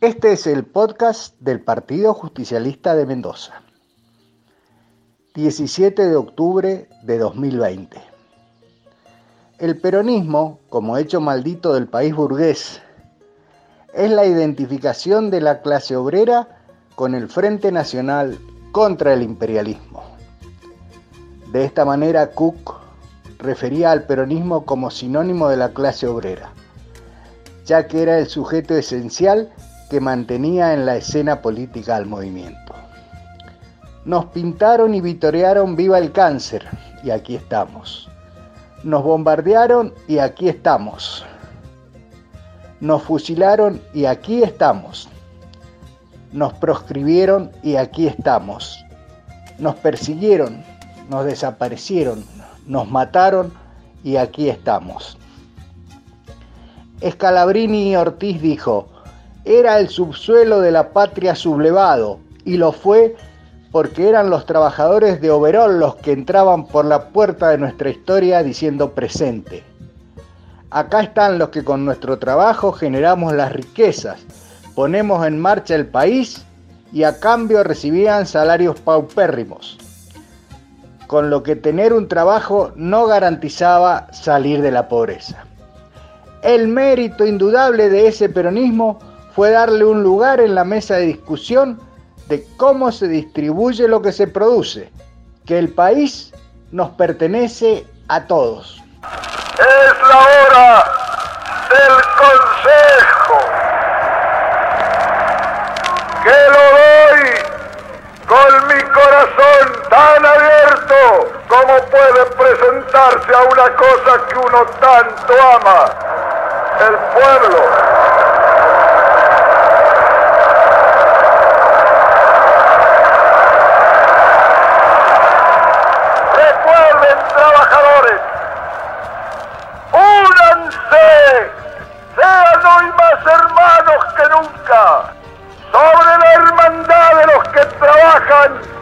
Este es el podcast del Partido Justicialista de Mendoza. 17 de octubre de 2020. El peronismo, como hecho maldito del país burgués, es la identificación de la clase obrera con el Frente Nacional contra el imperialismo. De esta manera, Cook refería al peronismo como sinónimo de la clase obrera, ya que era el sujeto esencial que mantenía en la escena política al movimiento. Nos pintaron y vitorearon viva el cáncer y aquí estamos. Nos bombardearon y aquí estamos. Nos fusilaron y aquí estamos. Nos proscribieron y aquí estamos. Nos persiguieron, nos desaparecieron, nos mataron y aquí estamos. Escalabrini Ortiz dijo, era el subsuelo de la patria sublevado, y lo fue porque eran los trabajadores de Overol los que entraban por la puerta de nuestra historia diciendo presente. Acá están los que con nuestro trabajo generamos las riquezas, ponemos en marcha el país y a cambio recibían salarios paupérrimos, con lo que tener un trabajo no garantizaba salir de la pobreza. El mérito indudable de ese peronismo fue darle un lugar en la mesa de discusión de cómo se distribuye lo que se produce, que el país nos pertenece a todos. Es la hora del consejo, que lo doy con mi corazón tan abierto como puede presentarse a una cosa que uno tanto ama, God.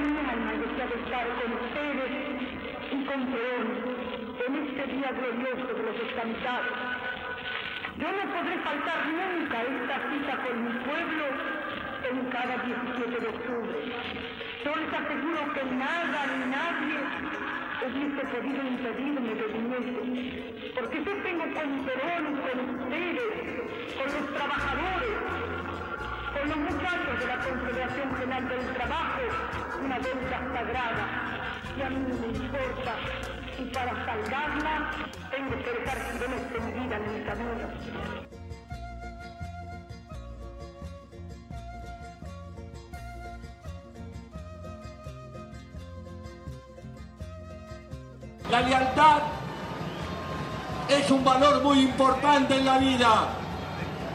Mi alma estar con ustedes y con Perón en este día glorioso de los descansados. Yo no podré faltar nunca a esta cita con mi pueblo en cada 17 de octubre. Yo les aseguro que nada ni nadie hubiese podido impedirme que viniese, porque yo tengo con Perón, con ustedes, con los trabajadores, con los muchachos de la Confederación General del Trabajo una deuda sagrada y a mí me importa y para salvarla tengo que dejar que vida en mi camino. La lealtad es un valor muy importante en la vida.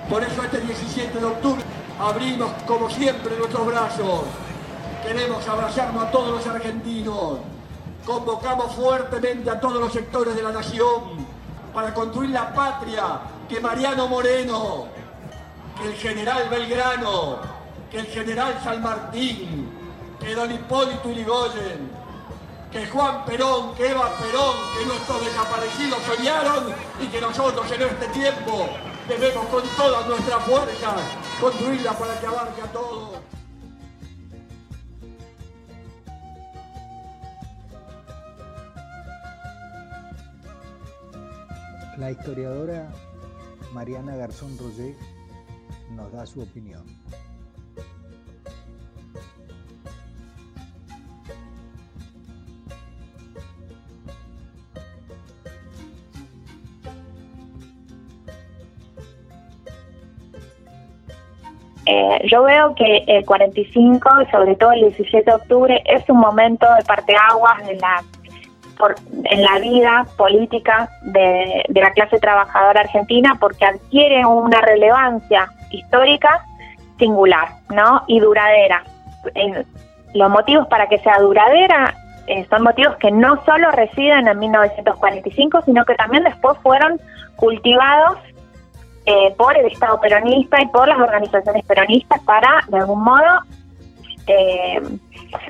Por eso este 17 de octubre abrimos como siempre nuestros brazos. Queremos abrazarnos a todos los argentinos. Convocamos fuertemente a todos los sectores de la nación para construir la patria que Mariano Moreno, que el general Belgrano, que el general San Martín, que don Hipólito Urigoyen, que Juan Perón, que Eva Perón, que nuestros desaparecidos soñaron y que nosotros en este tiempo debemos con todas nuestras fuerzas construirla para que abarque a todos. La historiadora Mariana Garzón Roger nos da su opinión. Eh, yo veo que el 45, sobre todo el 17 de octubre, es un momento de parteaguas de la en la vida política de, de la clase trabajadora argentina porque adquiere una relevancia histórica singular, ¿no? Y duradera. En, los motivos para que sea duradera eh, son motivos que no solo residen en 1945, sino que también después fueron cultivados eh, por el Estado peronista y por las organizaciones peronistas para, de algún modo, eh,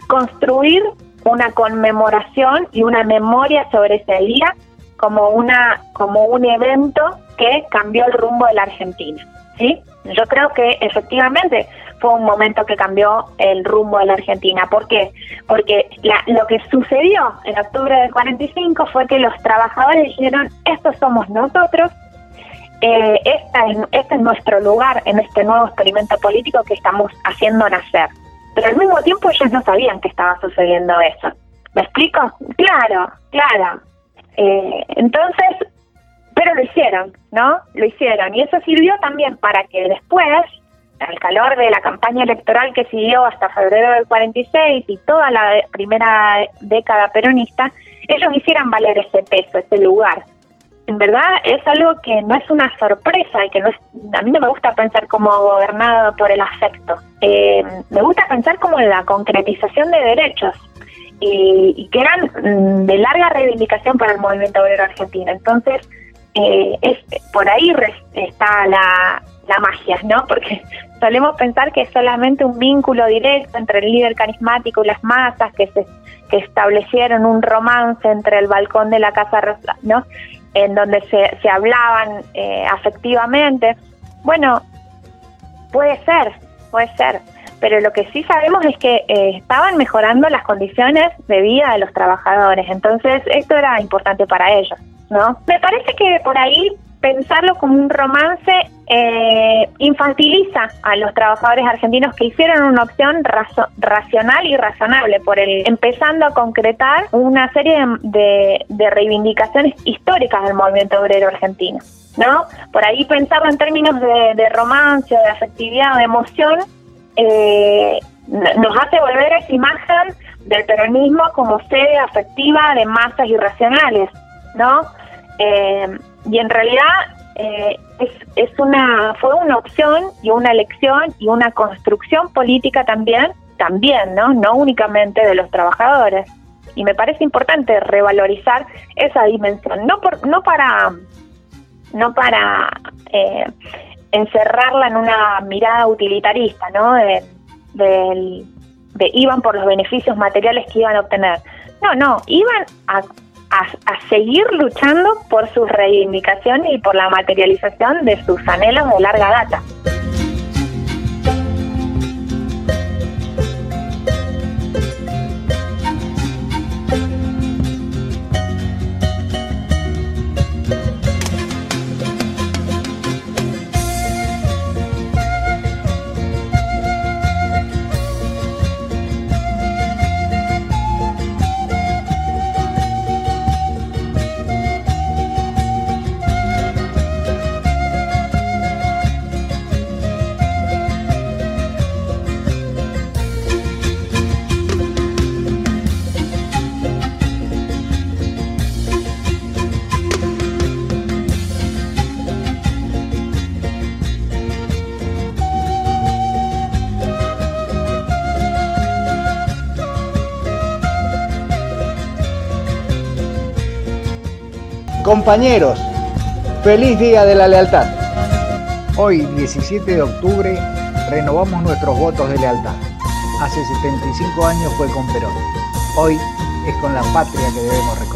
construir una conmemoración y una memoria sobre ese día como una como un evento que cambió el rumbo de la Argentina, ¿sí? Yo creo que efectivamente fue un momento que cambió el rumbo de la Argentina. ¿Por qué? Porque lo que sucedió en octubre del 45 fue que los trabajadores dijeron, estos somos nosotros, eh, esta es, este es nuestro lugar en este nuevo experimento político que estamos haciendo nacer. Pero al mismo tiempo ellos no sabían que estaba sucediendo eso. ¿Me explico? Claro, claro. Eh, entonces, pero lo hicieron, ¿no? Lo hicieron. Y eso sirvió también para que después, al calor de la campaña electoral que siguió hasta febrero del 46 y toda la primera década peronista, ellos hicieran valer ese peso, ese lugar. En verdad es algo que no es una sorpresa y que no es, a mí no me gusta pensar como gobernado por el afecto. Eh, me gusta pensar como la concretización de derechos y, que eran mm, de larga reivindicación para el movimiento obrero argentino. Entonces, eh, es, por ahí está la, la magia, ¿no? Porque solemos pensar que es solamente un vínculo directo entre el líder carismático y las masas que se que establecieron un romance entre el balcón de la Casa ¿no? En donde se, se hablaban eh, afectivamente. Bueno, puede ser, puede ser, pero lo que sí sabemos es que eh, estaban mejorando las condiciones de vida de los trabajadores, entonces esto era importante para ellos. ¿no? Me parece que por ahí pensarlo como un romance eh, infantiliza a los trabajadores argentinos que hicieron una opción racional y razonable por el empezando a concretar una serie de, reivindicaciones históricas del movimiento obrero argentino. ¿no? Por ahí pensarlo en términos de, romance, de afectividad, de emoción, eh, nos hace volver a esa imagen del peronismo como sede afectiva de masas irracionales. ¿no? Eh, y en realidad eh, es, es una fue una opción y una elección y una construcción política también, también, ¿no? No únicamente de los trabajadores. Y me parece importante revalorizar esa dimensión, no por, no para no para eh, encerrarla en una mirada utilitarista, ¿no? De, de iban por los beneficios materiales que iban a obtener. No, no, iban a a, seguir luchando por sus reivindicaciones y por la materialización de sus anhelos de larga data. Compañeros, feliz Día de la Lealtad. Hoy, 17 de octubre, renovamos nuestros votos de lealtad. Hace 75 años fue con Perón. Hoy es con la patria que debemos recordar.